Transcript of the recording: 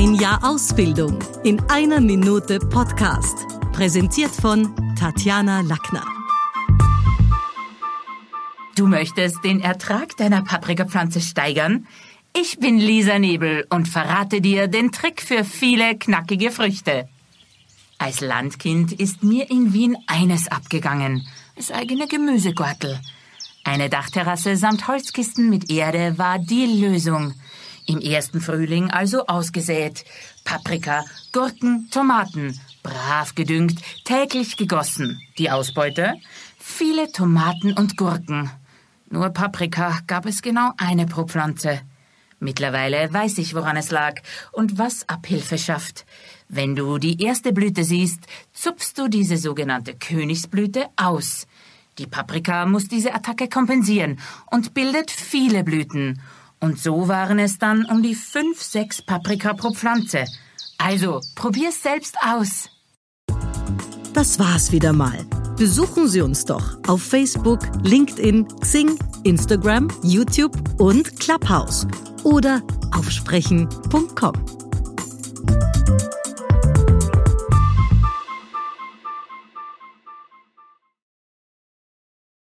Ein Jahr Ausbildung in einer Minute Podcast. Präsentiert von Tatjana Lackner. Du möchtest den Ertrag deiner Paprikapflanze steigern? Ich bin Lisa Nebel und verrate dir den Trick für viele knackige Früchte. Als Landkind ist mir in Wien eines abgegangen. Das eigene Gemüsegortel. Eine Dachterrasse samt Holzkisten mit Erde war die Lösung. Im ersten Frühling also ausgesät. Paprika, Gurken, Tomaten. Brav gedüngt, täglich gegossen. Die Ausbeute? Viele Tomaten und Gurken. Nur Paprika gab es genau eine pro Pflanze. Mittlerweile weiß ich, woran es lag und was Abhilfe schafft. Wenn du die erste Blüte siehst, zupfst du diese sogenannte Königsblüte aus. Die Paprika muss diese Attacke kompensieren und bildet viele Blüten. Und so waren es dann um die fünf, sechs Paprika pro Pflanze. Also, probier's selbst aus. Das war's wieder mal. Besuchen Sie uns doch auf Facebook, LinkedIn, Xing, Instagram, YouTube und Clubhouse oder auf sprechen.com.